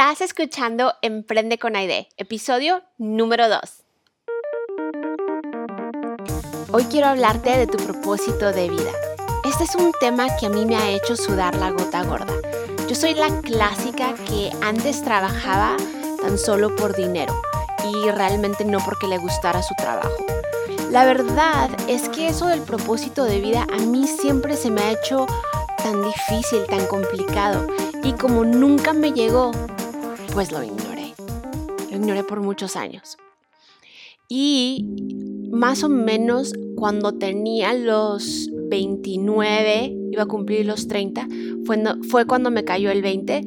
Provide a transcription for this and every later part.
Estás escuchando Emprende con Aide, episodio número 2. Hoy quiero hablarte de tu propósito de vida. Este es un tema que a mí me ha hecho sudar la gota gorda. Yo soy la clásica que antes trabajaba tan solo por dinero y realmente no porque le gustara su trabajo. La verdad es que eso del propósito de vida a mí siempre se me ha hecho tan difícil, tan complicado. Y como nunca me llegó, pues lo ignoré. Lo ignoré por muchos años. Y más o menos cuando tenía los 29, iba a cumplir los 30, fue, cuando me cayó el 20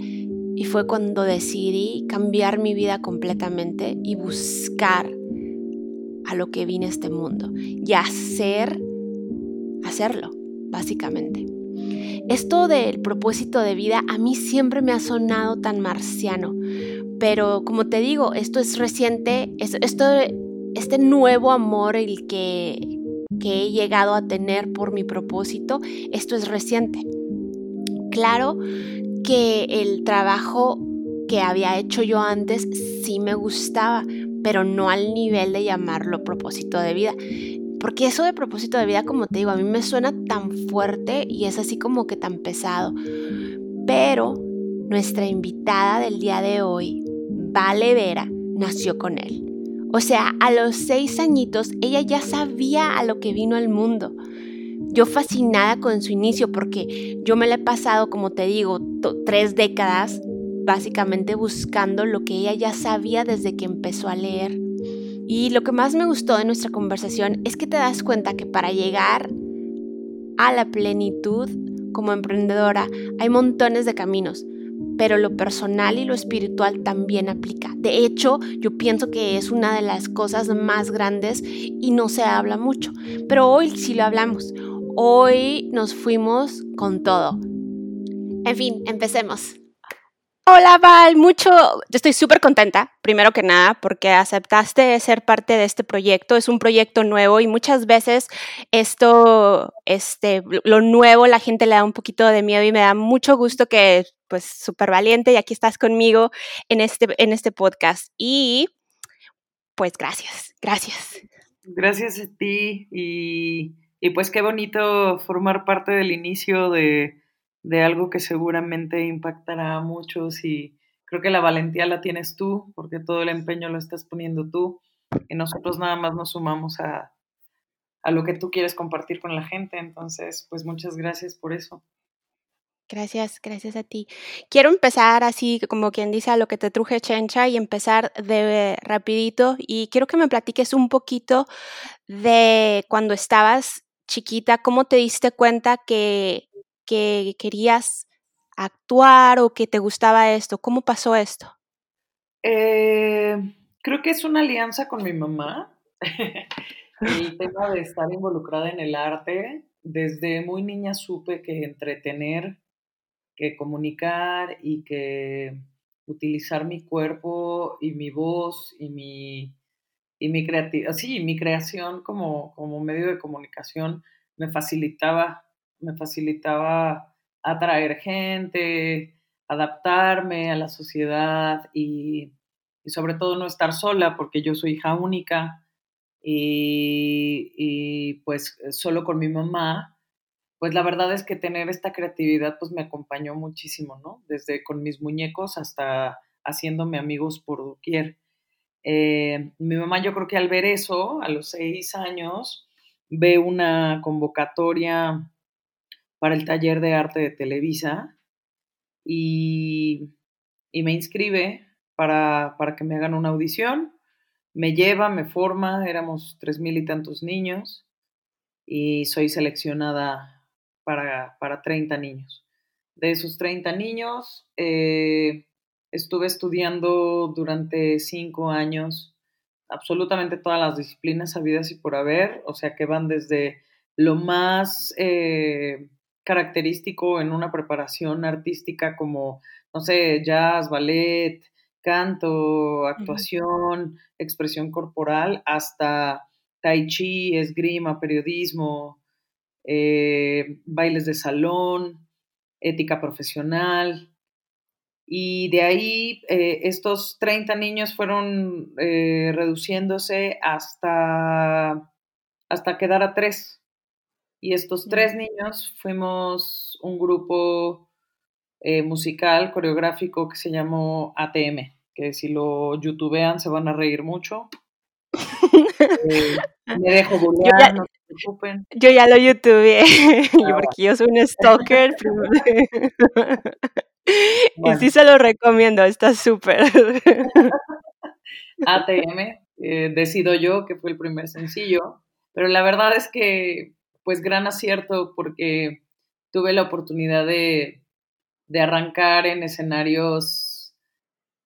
y fue cuando decidí cambiar mi vida completamente y buscar a lo que vine a este mundo y hacer, hacerlo, básicamente. Esto del propósito de vida a mí siempre me ha sonado tan marciano, pero como te digo, esto es reciente, esto, este nuevo amor el que, que he llegado a tener por mi propósito, esto es reciente. Claro que el trabajo que había hecho yo antes sí me gustaba, pero no al nivel de llamarlo propósito de vida. Porque eso de propósito de vida, como te digo, a mí me suena tan fuerte y es así como que tan pesado. Pero nuestra invitada del día de hoy, Vale Vera, nació con él. O sea, a los seis añitos ella ya sabía a lo que vino al mundo. Yo fascinada con su inicio porque yo me la he pasado, como te digo, tres décadas básicamente buscando lo que ella ya sabía desde que empezó a leer. Y lo que más me gustó de nuestra conversación es que te das cuenta que para llegar a la plenitud como emprendedora hay montones de caminos, pero lo personal y lo espiritual también aplica. De hecho, yo pienso que es una de las cosas más grandes y no se habla mucho, pero hoy sí lo hablamos. Hoy nos fuimos con todo. En fin, empecemos. Hola Val, mucho, yo estoy súper contenta, primero que nada, porque aceptaste ser parte de este proyecto. Es un proyecto nuevo y muchas veces esto, este, lo nuevo, la gente le da un poquito de miedo y me da mucho gusto que, pues, súper valiente y aquí estás conmigo en este, en este podcast. Y, pues, gracias, gracias. Gracias a ti y, y pues qué bonito formar parte del inicio de de algo que seguramente impactará a muchos y creo que la valentía la tienes tú, porque todo el empeño lo estás poniendo tú y nosotros nada más nos sumamos a, a lo que tú quieres compartir con la gente. Entonces, pues muchas gracias por eso. Gracias, gracias a ti. Quiero empezar así, como quien dice, a lo que te truje Chencha y empezar de rapidito. Y quiero que me platiques un poquito de cuando estabas chiquita, cómo te diste cuenta que que querías actuar o que te gustaba esto? ¿Cómo pasó esto? Eh, creo que es una alianza con mi mamá. el tema de estar involucrada en el arte. Desde muy niña supe que entretener, que comunicar y que utilizar mi cuerpo y mi voz y mi, y mi, sí, mi creación como, como medio de comunicación me facilitaba me facilitaba atraer gente, adaptarme a la sociedad y, sobre todo no estar sola porque yo soy hija única y, pues solo con mi mamá, pues la verdad es que tener esta creatividad pues me acompañó muchísimo, ¿no? Desde con mis muñecos hasta haciéndome amigos por doquier. Eh, mi mamá yo creo que al ver eso, a los seis años, ve una convocatoria para el taller de arte de Televisa y, me inscribe para, que me hagan una audición. Me lleva, me forma, éramos tres mil y tantos niños y soy seleccionada para, para 30 niños. De esos 30 niños, eh, estuve estudiando durante cinco años absolutamente todas las disciplinas habidas y por haber, o sea que van desde lo más eh, característico en una preparación artística como, no sé, jazz, ballet, canto, actuación, expresión corporal, hasta tai chi, esgrima, periodismo, eh, bailes de salón, ética profesional. Y de ahí eh, estos 30 niños fueron eh, reduciéndose hasta, hasta quedar a tres. Y estos tres niños fuimos un grupo eh, musical, coreográfico que se llamó ATM, que si lo youtubean se van a reír mucho. me dejo volar, no se preocupen. Yo ya lo youtubeé, porque yo soy un stalker. Y sí se lo recomiendo, está súper. ATM, eh, decido yo, que fue el primer sencillo, pero la verdad es que, pues, gran acierto porque tuve la oportunidad de, de arrancar en escenarios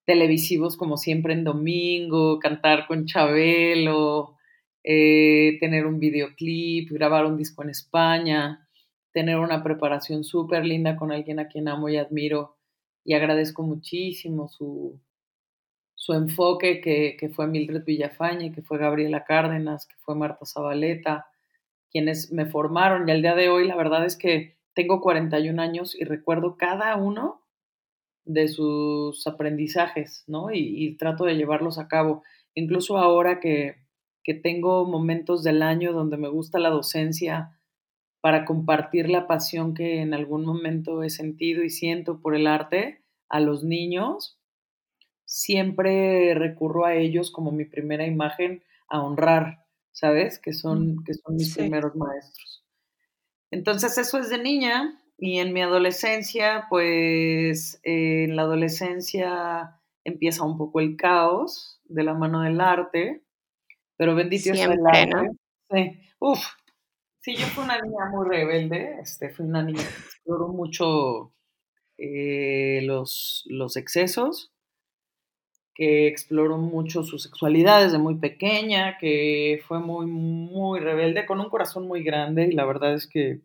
televisivos como siempre en domingo, cantar con Chabelo, eh, tener un videoclip, grabar un disco en España tener una preparación súper linda con alguien a quien amo y admiro y agradezco muchísimo su, su enfoque que, que fue Mildred Villafañe, que fue Gabriela Cárdenas, que fue Marta Zabaleta, quienes me formaron y al día de hoy la verdad es que tengo 41 años y recuerdo cada uno de sus aprendizajes, ¿no? Y, y trato de llevarlos a cabo. Incluso ahora que, que tengo momentos del año donde me gusta la docencia, para compartir la pasión que en algún momento he sentido y siento por el arte a los niños, siempre recurro a ellos como mi primera imagen a honrar, ¿sabes? Que son, que son mis primeros maestros. Entonces eso es de niña y en mi adolescencia, pues en la adolescencia empieza un poco el caos de la mano del arte, pero bendito sea el arte. Sí. Uf, Sí, yo fui una niña muy rebelde, este, fui una niña que exploró mucho eh, los, los excesos, que exploró mucho su sexualidad desde muy pequeña, que fue muy, muy rebelde, con un corazón muy grande y la verdad es que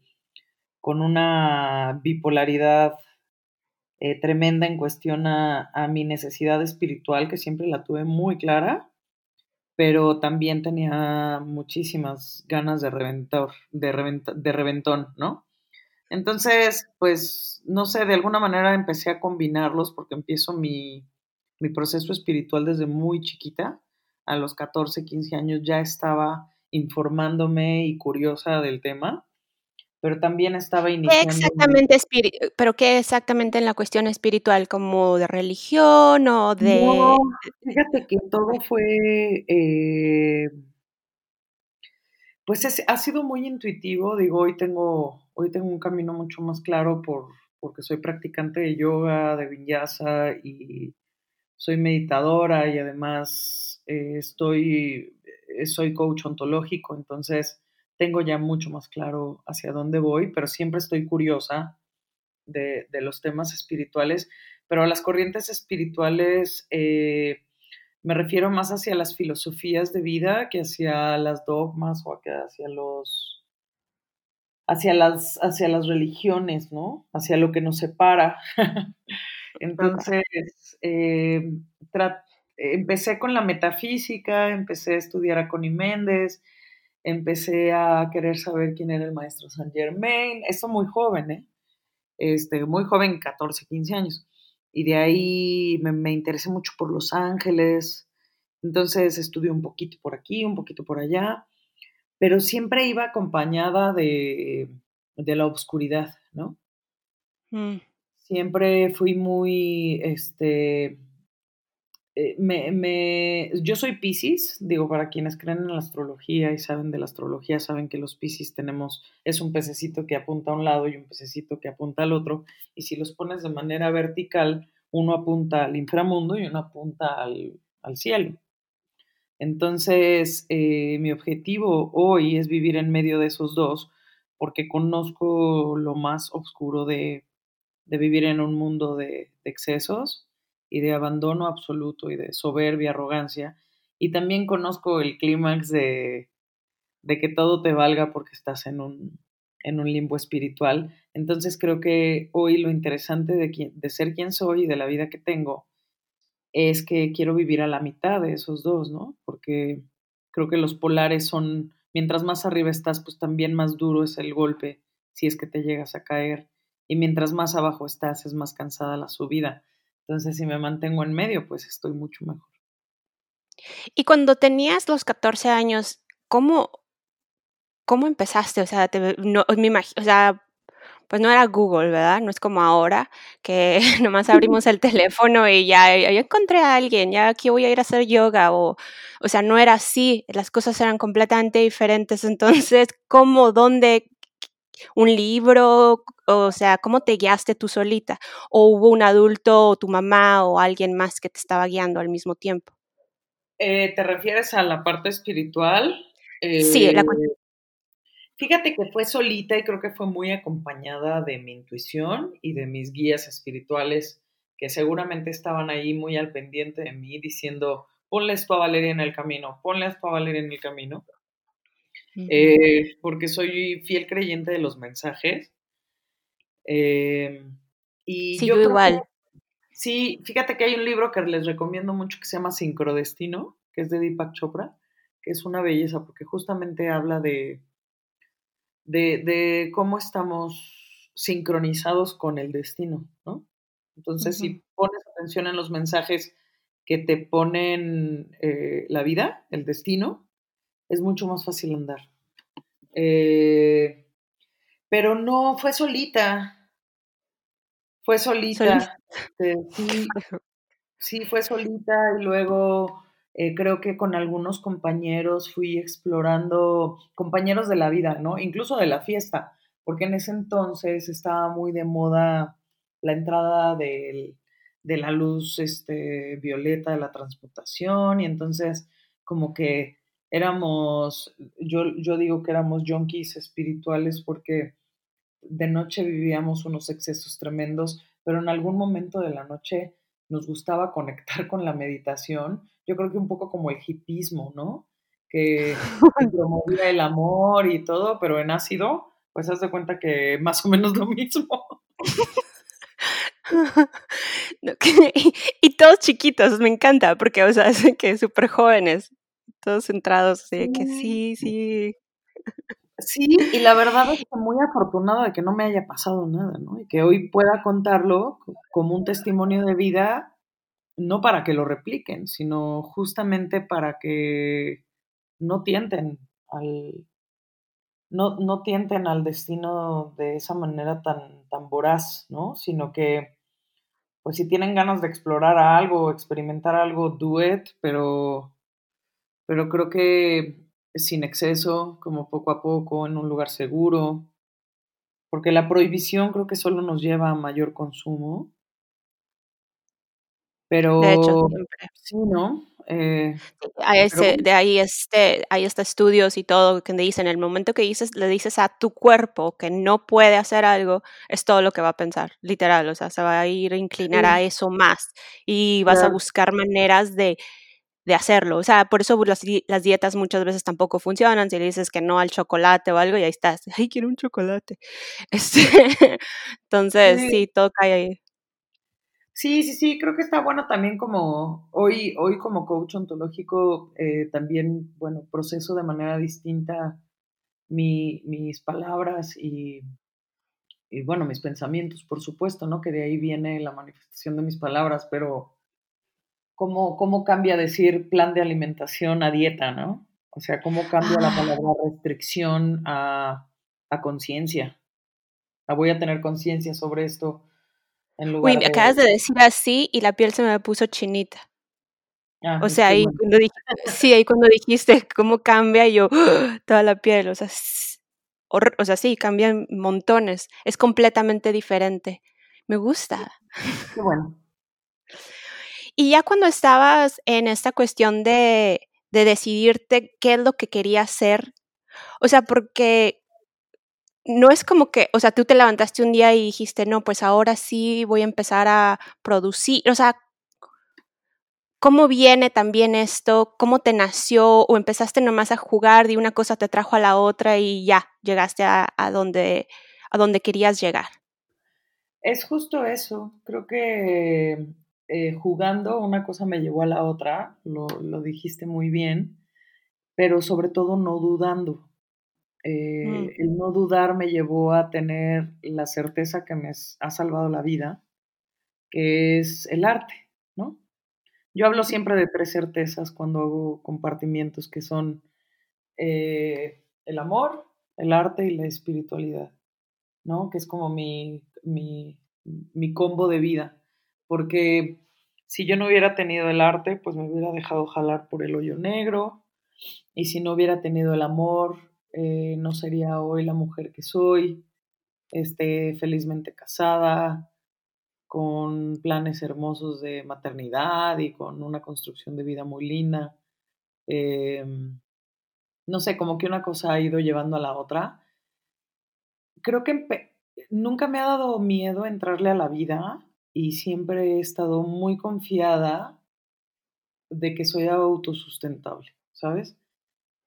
con una bipolaridad eh, tremenda en cuestión a, mi necesidad espiritual, que siempre la tuve muy clara, pero también tenía muchísimas ganas de reventar, de, de reventón, ¿no? Entonces, pues, no sé, de alguna manera empecé a combinarlos porque empiezo mi, mi proceso espiritual desde muy chiquita. A los 14, 15 años ya estaba informándome y curiosa del tema pero también estaba iniciando. ¿Qué exactamente, pero qué exactamente en la cuestión espiritual, como de religión o de... No, fíjate que todo fue, eh, pues ha sido muy intuitivo, digo, hoy tengo, hoy tengo un camino mucho más claro por, porque soy practicante de yoga, de vinyasa y soy meditadora y además eh, estoy, eh, soy coach ontológico, entonces tengo ya mucho más claro hacia dónde voy, pero siempre estoy curiosa de, los temas espirituales, pero a las corrientes espirituales eh, me refiero más hacia las filosofías de vida que hacia las dogmas o hacia los hacia las hacia las religiones, ¿no? Hacia lo que nos separa. Entonces, eh, empecé con la metafísica, empecé a estudiar a Connie Méndez, empecé a querer saber quién era el maestro Saint Germain, eso muy joven, ¿eh? Este, muy joven, 14, 15 años. Y de ahí me, interesé mucho por Los Ángeles, entonces estudié un poquito por aquí, un poquito por allá, pero siempre iba acompañada de, de la oscuridad, ¿no? Mm. Siempre fui muy, este, eh, me, yo soy Pisces, digo, para quienes creen en la astrología y saben de la astrología, saben que los Pisces tenemos, es un pececito que apunta a un lado y un pececito que apunta al otro, y si los pones de manera vertical, uno apunta al inframundo y uno apunta al, cielo. Entonces, eh, mi objetivo hoy es vivir en medio de esos dos, porque conozco lo más oscuro de, vivir en un mundo de excesos y de abandono absoluto y de soberbia, arrogancia. Y también conozco el clímax de, de, que todo te valga porque estás en un, en un limbo espiritual. Entonces creo que hoy lo interesante de, de ser quien soy y de la vida que tengo es que quiero vivir a la mitad de esos dos, ¿no? Porque creo que los polares son, mientras más arriba estás, pues también más duro es el golpe si es que te llegas a caer. Y mientras más abajo estás, es más cansada la subida. Entonces, si me mantengo en medio, pues estoy mucho mejor. Y cuando tenías los 14 años, ¿cómo, cómo empezaste? O sea, te, no, me imagino, o sea, pues no era Google, ¿verdad? No es como ahora, que nomás abrimos el teléfono y ya, ya encontré a alguien, ya aquí voy a ir a hacer yoga, o, o sea, no era así, las cosas eran completamente diferentes. Entonces, ¿cómo, dónde, un libro, o sea, ¿cómo te guiaste tú solita? ¿O hubo un adulto o tu mamá o alguien más que te estaba guiando al mismo tiempo? Eh, ¿Te refieres a la parte espiritual? sí, la eh, Fíjate que fue solita y creo que fue muy acompañada de mi intuición y de mis guías espirituales que seguramente estaban ahí muy al pendiente de mí diciendo, ponle esto a Valeria en el camino, ponle esto a Valeria en el camino. Eh, porque soy fiel creyente de los mensajes. Em, y sí, yo, igual. sí, fíjate que hay un libro que les recomiendo mucho que se llama Sincrodestino, que es de Deepak Chopra, que es una belleza porque justamente habla de, de, cómo estamos sincronizados con el destino, ¿no? Entonces, si pones atención en los mensajes que te ponen eh, la vida, el destino, es mucho más fácil andar. Eh, pero no, fue solita. Fue solita. Este, sí, sí, fue solita y luego eh, creo que con algunos compañeros fui explorando, compañeros de la vida, ¿no? Incluso de la fiesta, porque en ese entonces estaba muy de moda la entrada de la luz este, violeta de la transportación y entonces como que éramos, yo, yo digo que éramos junkies espirituales porque de noche vivíamos unos excesos tremendos, pero en algún momento de la noche nos gustaba conectar con la meditación. Yo creo que un poco como el hipismo, ¿no? Que, promovía el amor y todo, pero en ácido, pues haz de cuenta que más o menos lo mismo. y, todos chiquitos, me encanta, porque, o sea, que súper jóvenes, todos centrados, que sí, sí. Sí, y la verdad es que muy afortunada de que no me haya pasado nada, ¿no? Y que hoy pueda contarlo como un testimonio de vida, no para que lo repliquen, sino justamente para que no tienten al, no, no tienten al destino de esa manera tan, tan voraz, ¿no? Sino que, pues si tienen ganas de explorar algo, experimentar algo, do it, pero, pero creo que sin exceso, como poco a poco, en un lugar seguro, porque la prohibición creo que solo nos lleva a mayor consumo. Pero de hecho, sí, ¿no? Eh, de ahí este, hay este estudios y todo que dicen el momento que dices, le dices a tu cuerpo que no puede hacer algo, es todo lo que va a pensar, literal, o sea, se va a ir a inclinar a eso más y vas a buscar maneras de de hacerlo. O sea, por eso las, las, dietas muchas veces tampoco funcionan. Si le dices que no al chocolate o algo, y ahí estás. Ay, quiero un chocolate. Este, entonces, sí. todo cae ahí. Sí, sí, sí, creo que está bueno también como hoy, hoy como coach ontológico, eh, también, bueno, proceso de manera distinta mi, mis palabras y, y, bueno, mis pensamientos, por supuesto, ¿no? Que de ahí viene la manifestación de mis palabras, pero cómo, cómo cambia decir plan de alimentación a dieta, ¿no? O sea, cómo cambia la ah. palabra restricción a, a conciencia. Voy a tener conciencia sobre esto. En lugar Uy, me acabas de decir así y la piel se me puso chinita. Ah, o sea, ahí cuando dijiste, sí, ahí cuando dijiste cómo cambia, yo, toda la piel, o sea, o sea, sí, cambian montones, es completamente diferente. Me gusta. Qué bueno. Y ya cuando estabas en esta cuestión de, de decidirte qué es lo que querías hacer, o sea, porque no es como que, o sea, tú te levantaste un día y dijiste, no, pues ahora sí voy a empezar a producir, o sea, ¿cómo viene también esto? ¿Cómo te nació? ¿O empezaste nomás a jugar de una cosa te trajo a la otra y ya llegaste a, donde, a donde querías llegar? Es justo eso. Creo que eh, jugando, una cosa me llevó a la otra, lo, dijiste muy bien, pero sobre todo no dudando. Eh, mm. El no dudar me llevó a tener la certeza que me ha salvado la vida que es el arte, ¿no? Yo hablo siempre de tres certezas cuando hago compartimientos que son eh, el amor, el arte y la espiritualidad, ¿no? Que es como mi, mi, mi combo de vida, porque si yo no hubiera tenido el arte, pues me hubiera dejado jalar por el hoyo negro, y si no hubiera tenido el amor, eh, no sería hoy la mujer que soy, este, felizmente casada, con planes hermosos de maternidad y con una construcción de vida muy linda. Em, no sé, como que una cosa ha ido llevando a la otra. Creo que nunca me ha dado miedo entrarle a la vida y siempre he estado muy confiada de que soy autosustentable, ¿sabes?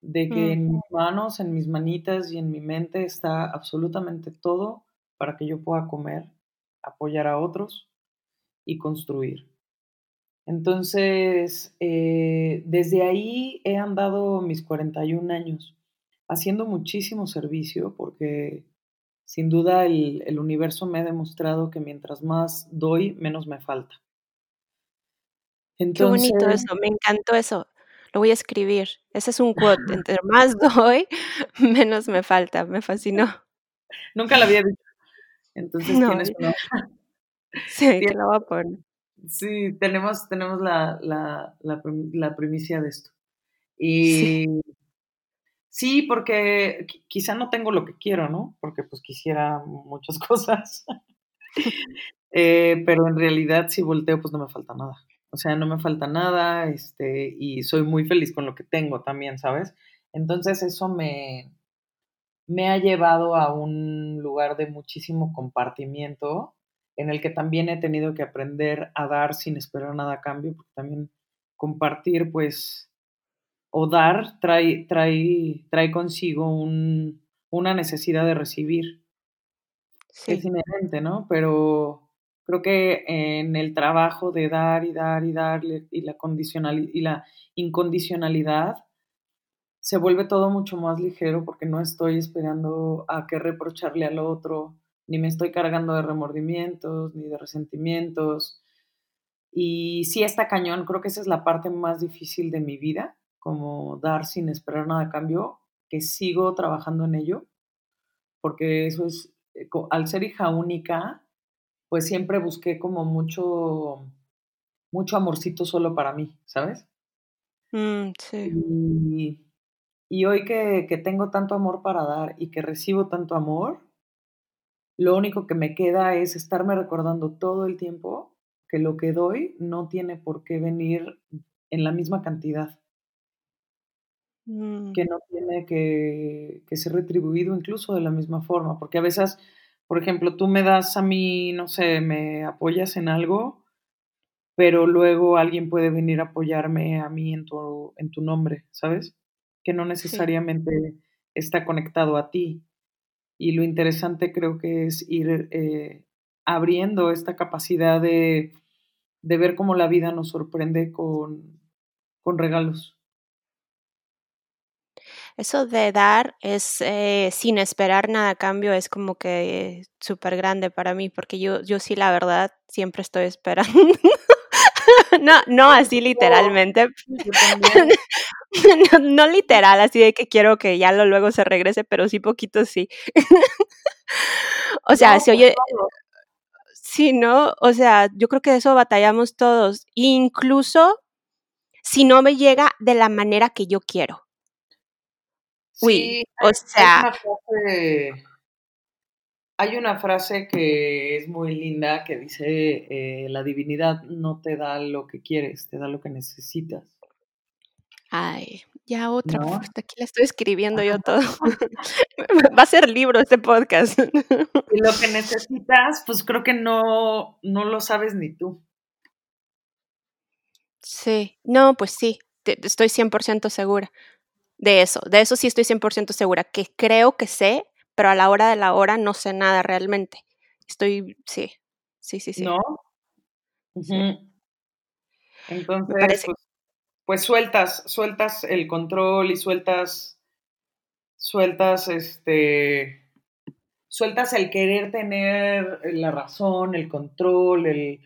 De que en mis manos, en mis manitas y en mi mente está absolutamente todo para que yo pueda comer, apoyar a otros y construir. Entonces, eh, desde ahí he andado mis 41 años haciendo muchísimo servicio porque sin duda el, universo me ha demostrado que mientras más doy, menos me falta. Qué bonito eso, me encantó eso. Lo voy a escribir. Ese es un quote. Entre más doy, menos me falta. Me fascinó. Nunca lo había dicho. Entonces tienes una... Sí, te lo voy a poner. Sí, tenemos, tenemos la, la, la, primicia de esto. Y sí. Porque quizá no tengo lo que quiero, ¿no? Porque pues quisiera muchas cosas. Eh, pero en realidad si volteo pues no me falta nada. O sea, no me falta nada, este, y soy muy feliz con lo que tengo también, ¿sabes? Entonces eso me, me ha llevado a un lugar de muchísimo compartimiento en el que también he tenido que aprender a dar sin esperar nada a cambio, porque también compartir, pues, o dar trae, trae, trae consigo un, una necesidad de recibir. Sí. Es inherente, ¿no? Pero creo que en el trabajo de dar y dar y darle y la, condicional, y la incondicionalidad, se vuelve todo mucho más ligero porque no estoy esperando a qué reprocharle al otro, ni me estoy cargando de remordimientos, ni de resentimientos. Y sí está cañón, creo que esa es la parte más difícil de mi vida, como dar sin esperar nada a cambio, que sigo trabajando en ello, porque eso es, eh, al ser hija única, pues siempre busqué como mucho, mucho amorcito solo para mí, ¿sabes? Mm, sí. Y, y hoy que, que tengo tanto amor para dar y que recibo tanto amor, lo único que me queda es estarme recordando todo el tiempo que lo que doy no tiene por qué venir en la misma cantidad. Mm. Que no tiene que, que, ser retribuido incluso de la misma forma. Porque a veces, por ejemplo, tú me das a mí, no sé, me apoyas en algo, pero luego alguien puede venir a apoyarme a mí en tu, en tu nombre, ¿sabes? Que no necesariamente está conectado a ti. Y lo interesante creo que es ir eh, abriendo esta capacidad de, de, ver cómo la vida nos sorprende con, con regalos. Eso de dar es eh, sin esperar nada a cambio, es como que súper grande para mí, porque yo, yo sí, la verdad, siempre estoy esperando. no, no así literalmente. no, literal, así de que quiero que ya lo luego se regrese, pero sí poquito sí. o sea, si oye... Sí, ¿no? O sea, yo creo que de eso batallamos todos, incluso si no me llega de la manera que yo quiero. Sí, o sea... Hay una frase que es muy linda que dice, eh, la divinidad no te da lo que quieres, te da lo que necesitas. Ay, ya otra, aquí la estoy escribiendo yo todo. Va a ser libro este podcast. y lo que necesitas, pues creo que no, no lo sabes ni tú. Sí, no, pues sí, estoy 100% segura de eso, de eso sí estoy 100% segura, que creo que sé, pero a la hora de la hora no sé nada realmente. Estoy, sí, sí, sí, sí. ¿No? Entonces, pues, pues sueltas, sueltas el control y sueltas, sueltas este, sueltas el querer tener la razón, el control, el,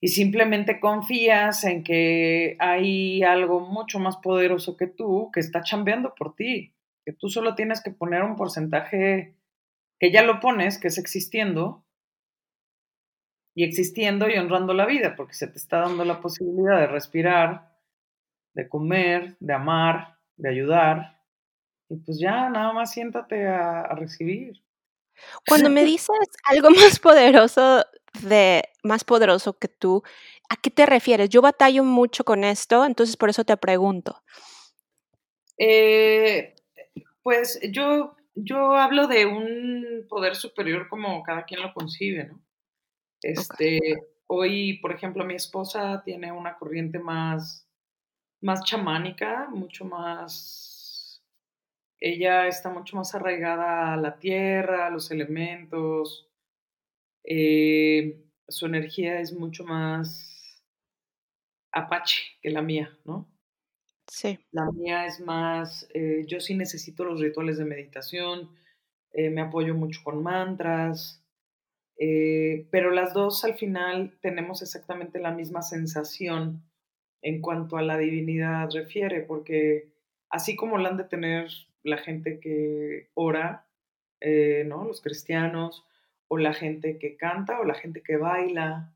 y simplemente confías en que hay algo mucho más poderoso que tú que está chambeando por ti, que tú solo tienes que poner un porcentaje que ya lo pones, que es existiendo, y existiendo y honrando la vida, porque se te está dando la posibilidad de respirar, de comer, de amar, de ayudar, y pues ya nada más siéntate a, a recibir. Cuando me dices algo más poderoso de más poderoso que tú, ¿a qué te refieres? Yo batallo mucho con esto, entonces por eso te pregunto. Eh, pues yo, yo hablo de un poder superior como cada quien lo concibe, ¿no? Este, hoy, por ejemplo, mi esposa tiene una corriente más, más chamánica, mucho más, ella está mucho más arraigada a la tierra, a los elementos, eh, su energía es mucho más apache que la mía, ¿no? Sí. La mía es más, eh, yo sí necesito los rituales de meditación, eh, me apoyo mucho con mantras, pero las dos al final tenemos exactamente la misma sensación en cuanto a la divinidad refiere, porque así como la han de tener la gente que ora, ¿no? Los cristianos, o la gente que canta, o la gente que baila,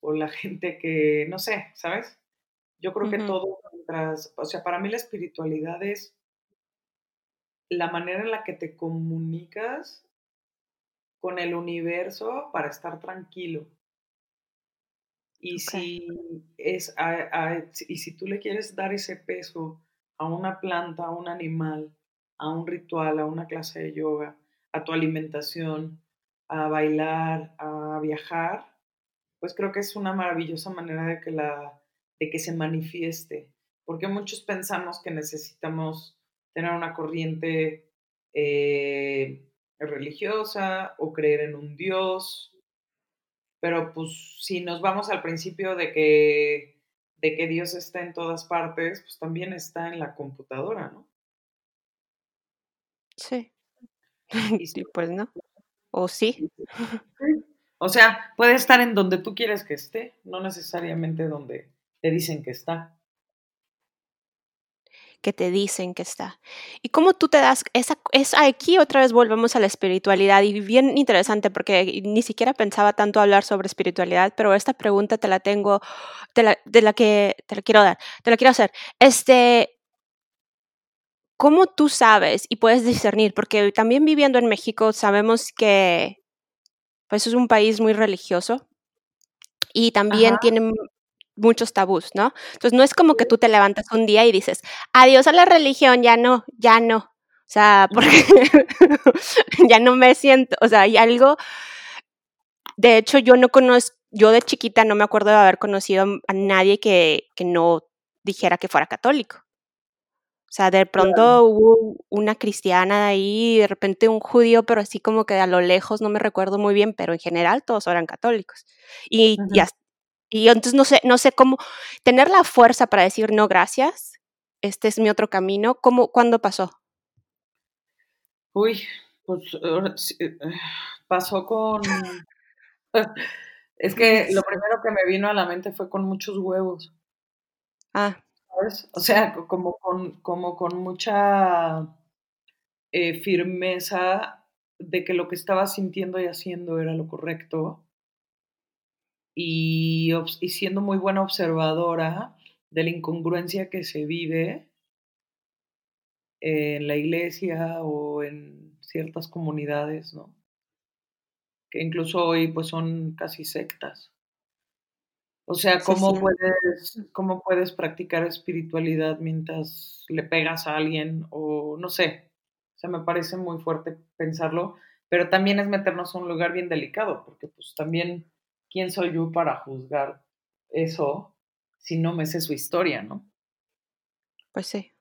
o la gente que, no sé, ¿sabes? Yo creo que todo, mientras, o sea, para mí la espiritualidad es la manera en la que te comunicas con el universo para estar tranquilo. Y si es y si tú le quieres dar ese peso a una planta, a un animal, a un ritual, a una clase de yoga, a tu alimentación, a bailar, a viajar, pues creo que es una maravillosa manera de que, la, de que se manifieste, porque muchos pensamos que necesitamos tener una corriente eh, religiosa o creer en un Dios, pero pues si nos vamos al principio de que, de que Dios está en todas partes, pues también está en la computadora, ¿no? Sí. Y pues no. ¿O sí? O sea, puede estar en donde tú quieres que esté, no necesariamente donde te dicen que está. Que te dicen que está. ¿Y cómo tú te das esa, es aquí otra vez volvemos a la espiritualidad y bien interesante porque ni siquiera pensaba tanto hablar sobre espiritualidad, pero esta pregunta te la tengo, la, de la que te la quiero dar, te la quiero hacer. Este, ¿Cómo tú sabes y puedes discernir? Porque también viviendo en México sabemos que pues es un país muy religioso y también tiene muchos tabús, ¿no? Entonces no es como que tú te levantas un día y dices, adiós a la religión, ya no, ya no. O sea, porque ya no me siento, o sea, hay algo, de hecho yo no conozco, yo de chiquita no me acuerdo de haber conocido a nadie que, que no dijera que fuera católico. O sea, de pronto hubo una cristiana ahí, de repente un judío, pero así como que a lo lejos, no me recuerdo muy bien, pero en general todos eran católicos. Y, y, entonces no sé, no sé cómo tener la fuerza para decir no, gracias, este es mi otro camino. ¿Cómo, ¿Cuándo pasó? Uy, pues eh, pasó con... es que lo primero que me vino a la mente fue con muchos huevos. Ah. O sea, como con, como con mucha eh, firmeza de que lo que estaba sintiendo y haciendo era lo correcto y, y siendo muy buena observadora de la incongruencia que se vive en la iglesia o en ciertas comunidades, ¿no? Que incluso hoy pues son casi sectas. O sea, ¿cómo, Puedes, ¿cómo puedes practicar espiritualidad mientras le pegas a alguien? O no sé, o sea, me parece muy fuerte pensarlo, pero también es meternos a un lugar bien delicado, porque pues también, ¿quién soy yo para juzgar eso si no me sé su historia, no? Pues sí.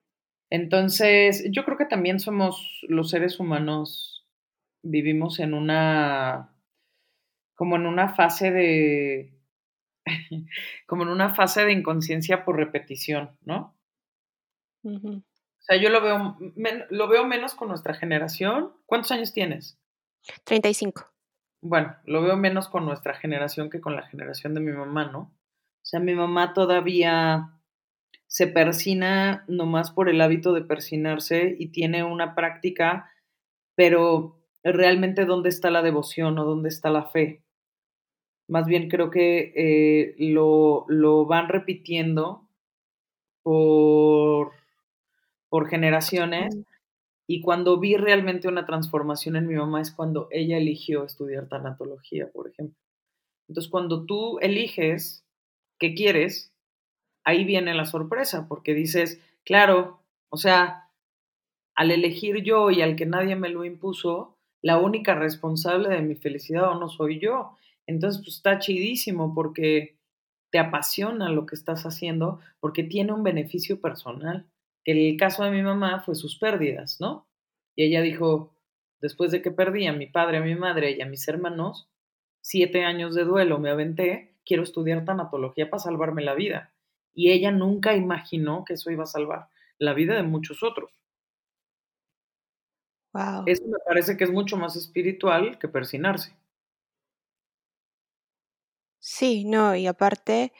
Entonces, yo creo que también somos los seres humanos, vivimos en una, como en una fase de como en una fase de inconsciencia por repetición, ¿no? O sea, yo lo veo, lo veo menos con nuestra generación. ¿Cuántos años tienes? 35. bueno, lo veo menos con nuestra generación que con la generación de mi mamá, ¿no? O sea, mi mamá todavía se persina nomás por el hábito de persinarse y tiene una práctica, pero realmente dónde está la devoción o dónde está la fe. Más bien creo que eh, lo, lo, van repitiendo por, por generaciones. Y cuando vi realmente una transformación en mi mamá es cuando ella eligió estudiar tanatología, por ejemplo. Entonces, cuando tú eliges qué quieres, ahí viene la sorpresa, porque dices, claro, o sea, al elegir yo y al que nadie me lo impuso, la única responsable de mi felicidad o no soy yo. Entonces, pues está chidísimo porque te apasiona lo que estás haciendo, porque tiene un beneficio personal. Que el caso de mi mamá fue sus pérdidas, ¿no? Y ella dijo, después de que perdí a mi padre, a mi madre y a mis hermanos, siete años de duelo me aventé, quiero estudiar tanatología para salvarme la vida. Y ella nunca imaginó que eso iba a salvar la vida de muchos otros. Wow. Eso me parece que es mucho más espiritual que persinarse. Sí, no, y aparte,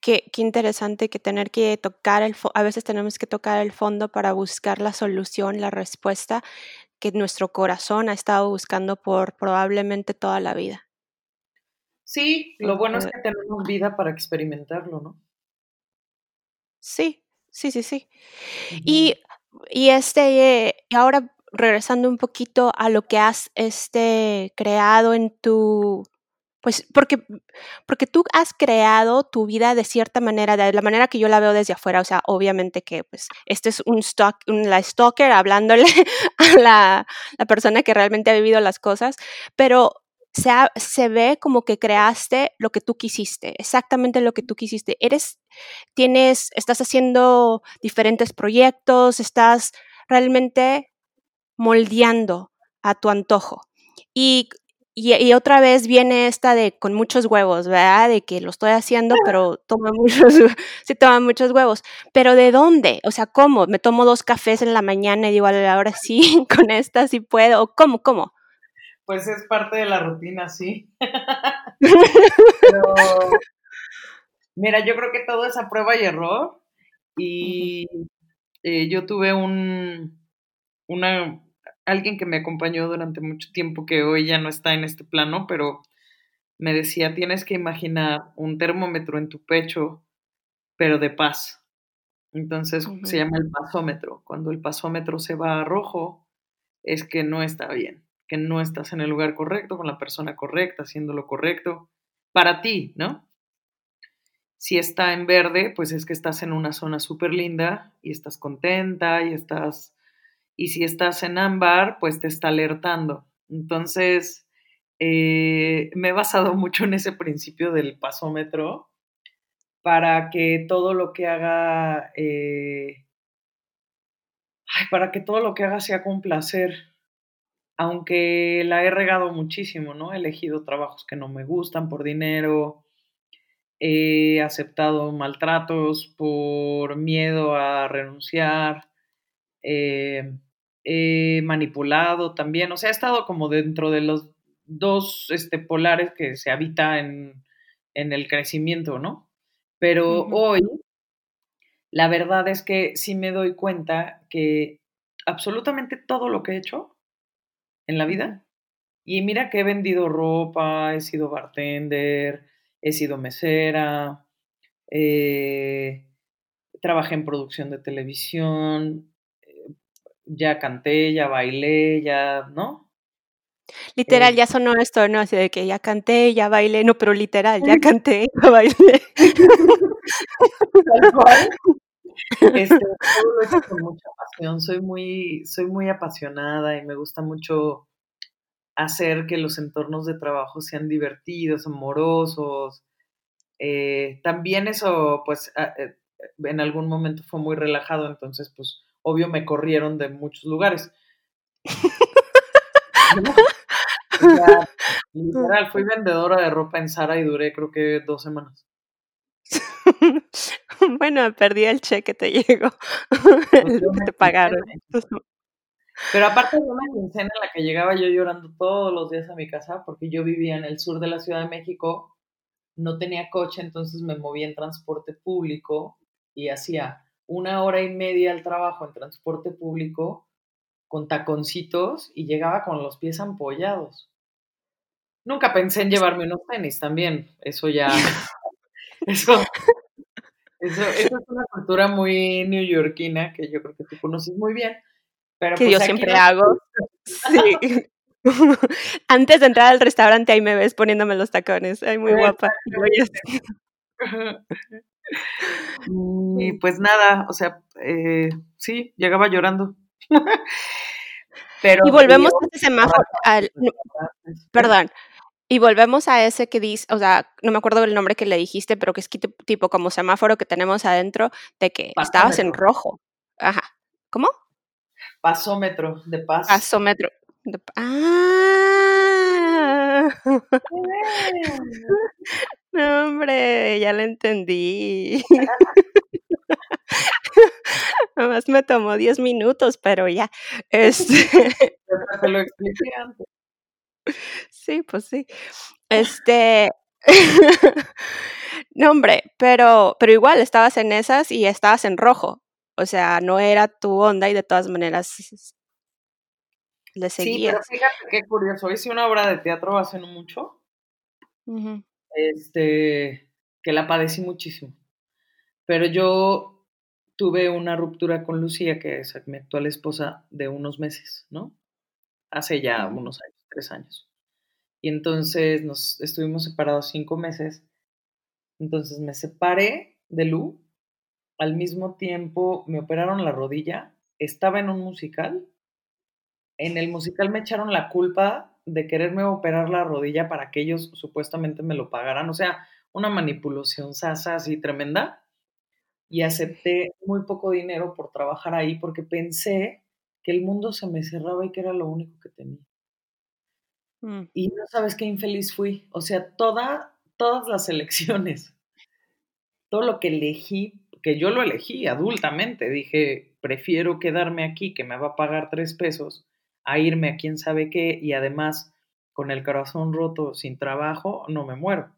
qué, qué interesante que tener que tocar el, a veces tenemos que tocar el fondo para buscar la solución, la respuesta que nuestro corazón ha estado buscando por probablemente toda la vida. Sí, lo bueno es que tenemos vida para experimentarlo, ¿no? Sí, sí, sí, sí. Y, y este, y ahora regresando un poquito a lo que has este, creado en tu, pues porque, porque tú has creado tu vida de cierta manera, de la manera que yo la veo desde afuera, o sea, obviamente que pues este es un stock, la stalker hablándole a la, la persona que realmente ha vivido las cosas, pero se, se, ve como que creaste lo que tú quisiste, exactamente lo que tú quisiste. Eres, tienes, estás haciendo diferentes proyectos, estás realmente moldeando a tu antojo. Y, y, otra vez viene esta de con muchos huevos, ¿verdad? De que lo estoy haciendo, pero toma muchos, sí toma muchos huevos. Pero ¿de dónde? O sea, ¿cómo? Me tomo dos cafés en la mañana y digo, ahora sí, con esta sí puedo. ¿Cómo? ¿Cómo? Pues es parte de la rutina, sí. Pero, mira, yo creo que todo es a prueba y error. Y eh, yo tuve un, una, alguien que me acompañó durante mucho tiempo, que hoy ya no está en este plano, pero me decía, tienes que imaginar un termómetro en tu pecho, pero de paz. Entonces se llama el pasómetro. Cuando el pasómetro se va a rojo, es que no está bien que no estás en el lugar correcto, con la persona correcta, haciendo lo correcto para ti, ¿no? Si está en verde, pues es que estás en una zona súper linda y estás contenta y estás... Y si estás en ámbar, pues te está alertando. Entonces, eh, me he basado mucho en ese principio del pasómetro para que todo lo que haga, eh, para que todo lo que haga sea con placer, aunque la he regado muchísimo, ¿no? He elegido trabajos que no me gustan por dinero, he aceptado maltratos por miedo a renunciar, eh, he manipulado también, o sea, he estado como dentro de los dos este, polares que se habita en, el crecimiento, ¿no? Pero hoy, la verdad es que sí me doy cuenta que absolutamente todo lo que he hecho en la vida. Y mira que he vendido ropa, he sido bartender, he sido mesera, eh, trabajé en producción de televisión, ya canté, ya bailé, ya, ¿no? Literal, eh ya sonó esto, ¿no? Así de que ya canté, ya bailé, no, pero literal, ya canté, ya bailé. Este, todo lo he hecho con mucha pasión. Soy muy, soy muy apasionada y me gusta mucho hacer que los entornos de trabajo sean divertidos, amorosos. Eh, también eso, pues, eh, en algún momento fue muy relajado, entonces, pues, obvio me corrieron de muchos lugares. literal, fui vendedora de ropa en Sara y duré creo que dos semanas. bueno, perdí el cheque, te llegó. te pagaron. Pero aparte de una quincena en la que llegaba yo llorando todos los días a mi casa, porque yo vivía en el sur de la Ciudad de México, no tenía coche, entonces me movía en transporte público y hacía una hora y media al trabajo en transporte público con taconcitos y llegaba con los pies ampollados. Nunca pensé en llevarme unos tenis también, eso ya, eso, eso, es una cultura muy neoyorquina que yo creo que tú conoces muy bien. Pero que yo pues siempre hago. Sí. Antes de entrar al restaurante ahí me ves poniéndome los tacones. Ay, muy guapa. Y pues nada, o sea, eh, sí, llegaba llorando. Pero y volvemos a ese semáforo. perdón. Y volvemos a ese que dice, o sea, no me acuerdo del nombre que le dijiste, pero que es tipo como semáforo que tenemos adentro de que estabas en rojo. Ajá. ¿Cómo? Pasómetro, de paz. Pasómetro. De, ah. no, hombre, ya lo entendí. Además me tomó 10 minutos, pero ya. Este... Te lo expliqué antes. Sí, pues sí. Este. no, hombre, pero, pero igual estabas en esas y estabas en rojo. O sea, no era tu onda y de todas maneras le seguías. Sí, pero fíjate qué curioso. Hice una obra de teatro hace no mucho. Este, que la padecí muchísimo. Pero yo tuve una ruptura con Lucía, que es mi actual esposa, de unos meses, ¿no? Hace ya unos años, tres años. Y entonces nos estuvimos separados cinco meses. Entonces me separé de Lu. Al mismo tiempo me operaron la rodilla. Estaba en un musical. En el musical me echaron la culpa de quererme operar la rodilla para que ellos supuestamente me lo pagaran. O sea, una manipulación sasa así tremenda. Y acepté muy poco dinero por trabajar ahí porque pensé que el mundo se me cerraba y que era lo único que tenía. Mm. Y no sabes qué infeliz fui. O sea, toda, todas las elecciones, todo lo que elegí, que yo lo elegí adultamente, dije, prefiero quedarme aquí, que me va a pagar tres pesos, a irme a quién sabe qué, y además con el corazón roto, sin trabajo, no me muero.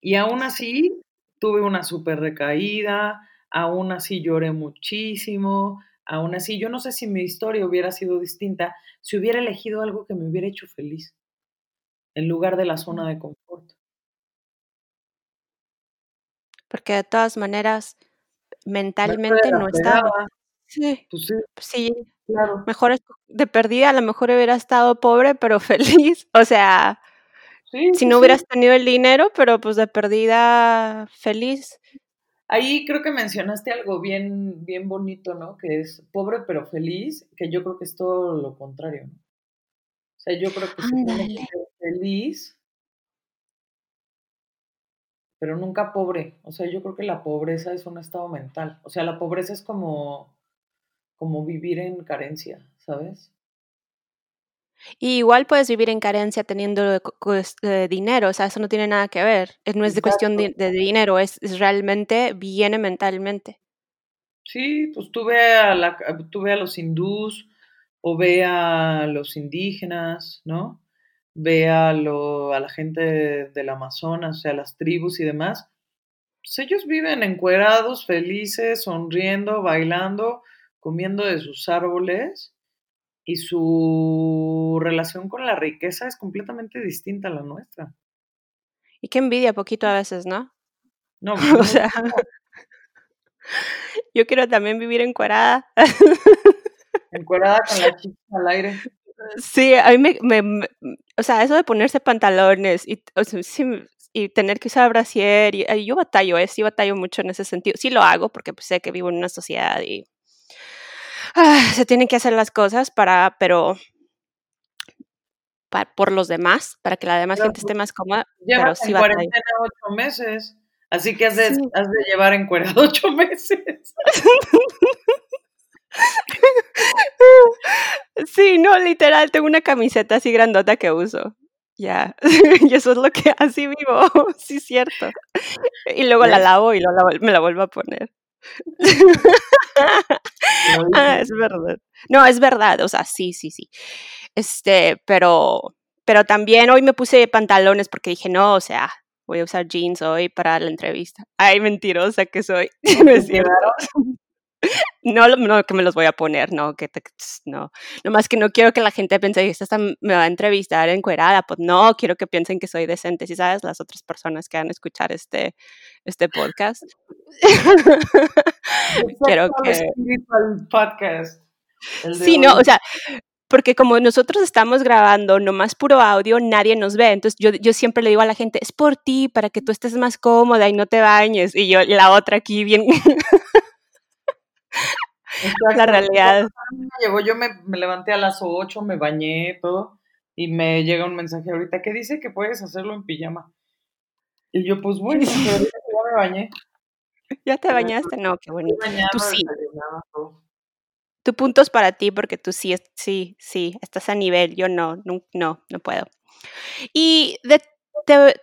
Y aún así, tuve una súper recaída, aún así lloré muchísimo, Aún así, yo no sé si mi historia hubiera sido distinta si hubiera elegido algo que me hubiera hecho feliz, en lugar de la zona de confort. Porque de todas maneras, mentalmente no estaba. Sí, pues sí, sí, claro. Mejor de perdida, a lo mejor hubiera estado pobre, pero feliz. O sea, si no hubieras tenido el dinero, pero pues de perdida feliz. Ahí creo que mencionaste algo bien, bien bonito, ¿no? Que es pobre pero feliz, que yo creo que es todo lo contrario, ¿no? O sea, yo creo que se feliz, pero nunca pobre. O sea, yo creo que la pobreza es un estado mental. O sea, la pobreza es como, como vivir en carencia, ¿sabes? Y igual puedes vivir en carencia teniendo eh, dinero, o sea, eso no tiene nada que ver. No es de cuestión de, dinero, es, realmente viene mentalmente. Sí, pues tú ve a, la, tú ve a los hindús o ve a los indígenas, ¿no? Ve a, lo, a la gente del Amazonas, o sea, las tribus y demás. Pues ellos viven encuerados, felices, sonriendo, bailando, comiendo de sus árboles y su relación con la riqueza es completamente distinta a la nuestra. Y qué envidia poquito a veces, ¿no? No, o sea, yo quiero también vivir encuerada. encuerada con la chica al aire. Sí, a mí me, o sea, eso de ponerse pantalones y, y tener que usar brasier, y, yo batallo, ¿eh? sí batallo mucho en ese sentido. Sí lo hago porque pues, sé que vivo en una sociedad y Ah, se tienen que hacer las cosas para, pero por los demás, para que la demás gente esté más cómoda. Llevas pero en cuarentena ocho meses, así que has de, has de llevar encuerado ocho meses. Sí, no, literal, tengo una camiseta así grandota que uso. Ya, y eso es lo que así vivo, sí, cierto. Y luego la lavo y me la vuelvo a poner. Ah, es verdad. No, es verdad, o sea, sí, sí, sí. Este, pero, pero también hoy me puse pantalones porque dije, no, o sea, voy a usar jeans hoy para la entrevista. Ay, mentirosa que soy. no es cierto. No, no que me los voy a poner, no, que te, no. Nomás que no quiero que la gente piense que esta me va a entrevistar encuerada, pues no, quiero que piensen que soy decente, si sabes, las otras personas que van a escuchar este, este podcast. quiero que... podcast. Sí, no, o sea, porque como nosotros estamos grabando nomás puro audio, nadie nos ve. Entonces yo, yo siempre le digo a la gente, es por ti, para que tú estés más cómoda y no te bañes. Y yo, la otra aquí bien... La realidad. Llegó, yo me, me, levanté a las 8, me bañé, todo, y me llega un mensaje ahorita que dice que puedes hacerlo en pijama. Y yo, pues bueno, ya me bañé. ¿Ya te bañaste? No, qué bonito. Tú sí tu punto es para ti porque tú sí, sí, sí, estás a nivel, yo no, no, no, no puedo. Y de, te,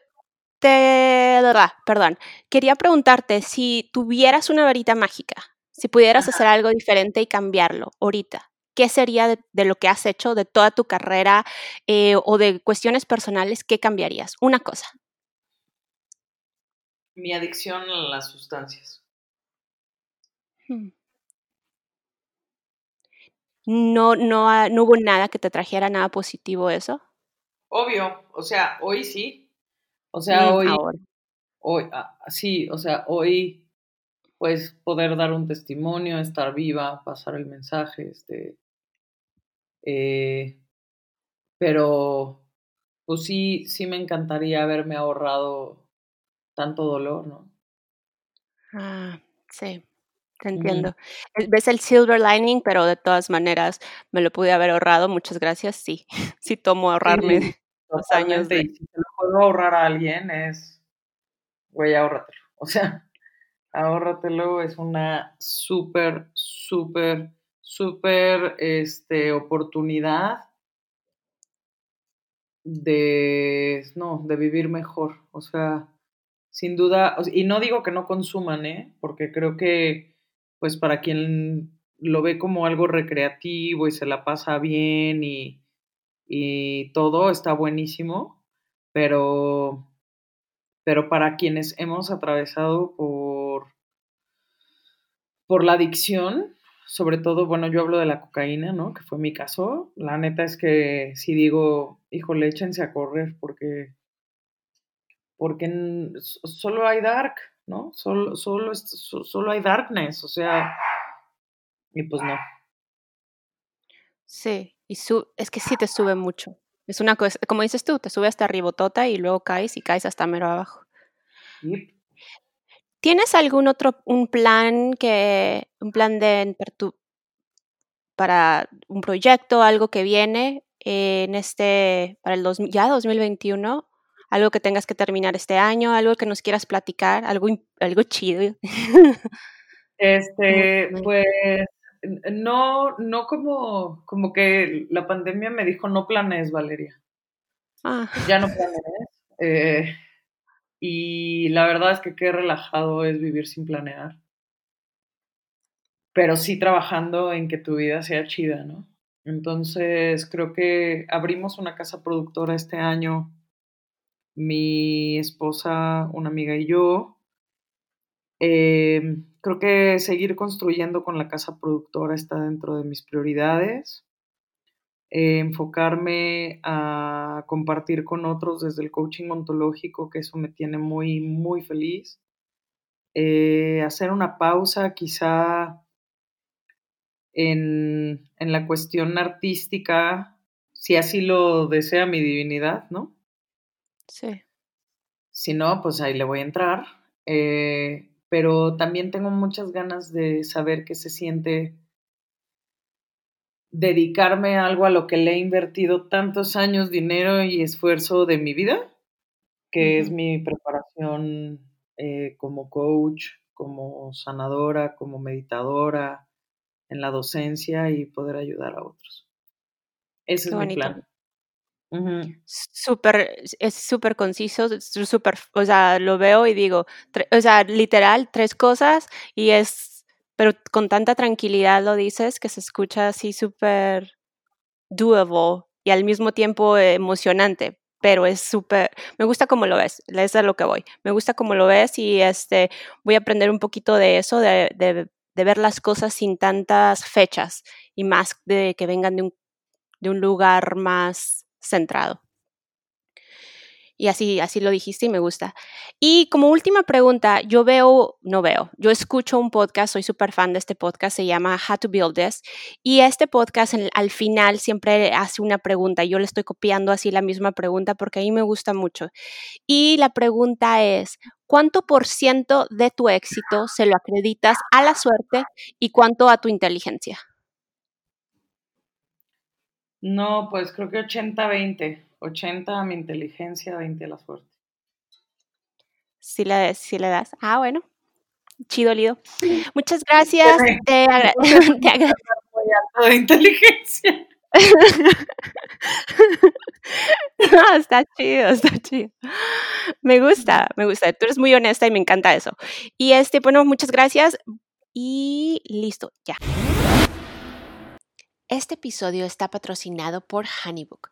te, perdón, quería preguntarte si tuvieras una varita mágica, si pudieras hacer algo diferente y cambiarlo ahorita, ¿qué sería de, lo que has hecho, de toda tu carrera eh, o de cuestiones personales, qué cambiarías? Una cosa. Mi adicción a las sustancias. Hmm no, no, no hubo nada que te trajera nada positivo eso. Obvio, o sea, hoy sí. O sea, hoy, hoy, ah, sí, o sea, hoy, pues, poder dar un testimonio, estar viva, pasar el mensaje, este, eh, pero, pues sí, sí me encantaría haberme ahorrado tanto dolor, ¿no? Ah, sí. Te entiendo. Eh, ves el silver lining, pero de todas maneras me lo pude haber ahorrado. Muchas gracias. Sí, sí tomo ahorrarme los años. De... si te lo puedo ahorrar a alguien es, güey, ahórratelo. O sea, ahórratelo es una súper, súper, súper este, oportunidad de, no, de vivir mejor. O sea, sin duda, y no digo que no consuman, ¿eh? Porque creo que pues para quien lo ve como algo recreativo y se la pasa bien y, y todo está buenísimo, pero, pero para quienes hemos atravesado por, por la adicción, sobre todo, bueno, yo hablo de la cocaína, ¿no? Que fue mi caso. La neta es que si digo, híjole, échense a correr porque, porque solo hay dark, ¿no? Solo, solo, solo hay darkness, o sea, y pues no. Sí, y su, es que sí te sube mucho. Es una cosa, como dices tú, te sube hasta ribotota y luego caes y caes hasta mero abajo. ¿Tienes algún otro, un plan que, un plan de, para un proyecto, algo que viene en este, para el dos, ya 2021? algo que tengas que terminar este año, algo que nos quieras platicar, algo, algo chido. Este, pues no, no como, como que la pandemia me dijo no planes, Valeria. Ah. Ya no planees. Eh, y la verdad es que qué relajado es vivir sin planear. Pero sí trabajando en que tu vida sea chida, ¿no? Entonces creo que abrimos una casa productora este año mi esposa, una amiga y yo. Em, creo que seguir construyendo con la casa productora está dentro de mis prioridades. Eh, enfocarme a compartir con otros desde el coaching ontológico, que eso me tiene muy, muy feliz. Eh, hacer una pausa quizá en, en la cuestión artística, si así lo desea mi divinidad, ¿no? Sí. Si no, pues ahí le voy a entrar. Eh, pero también tengo muchas ganas de saber qué se siente dedicarme a algo a lo que le he invertido tantos años, dinero y esfuerzo de mi vida, que es mi preparación eh, como coach, como sanadora, como meditadora, en la docencia y poder ayudar a otros. Ese es mi plan. Súper, es súper conciso, súper, o sea, lo veo y digo, o sea, literal, tres cosas y es, pero con tanta tranquilidad lo dices que se escucha así súper doable y al mismo tiempo emocionante, pero es súper, me gusta cómo lo ves, es a lo que voy, me gusta cómo lo ves y este, voy a aprender un poquito de eso, de, de, de ver las cosas sin tantas fechas y más de que vengan de un, de un lugar más centrado. Y así, así lo dijiste y me gusta. Y como última pregunta, yo veo, no veo, yo escucho un podcast, soy súper fan de este podcast, se llama How to Build This. Y este podcast al final siempre hace una pregunta. Yo le estoy copiando así la misma pregunta porque a mí me gusta mucho. Y la pregunta es, ¿cuánto por ciento de tu éxito se lo acreditas a la suerte y cuánto a tu inteligencia? No, pues creo que 80-20. 80 a mi inteligencia, 20 a la suerte. Sí le, sí le das. Ah, bueno. Chido, Lido. Muchas gracias. Te, agradezco. de inteligencia. no, está chido, está chido. Me gusta, me gusta. Tú eres muy honesta y me encanta eso. Y este, bueno, muchas gracias. Y listo, ya. Este episodio está patrocinado por Honeybook.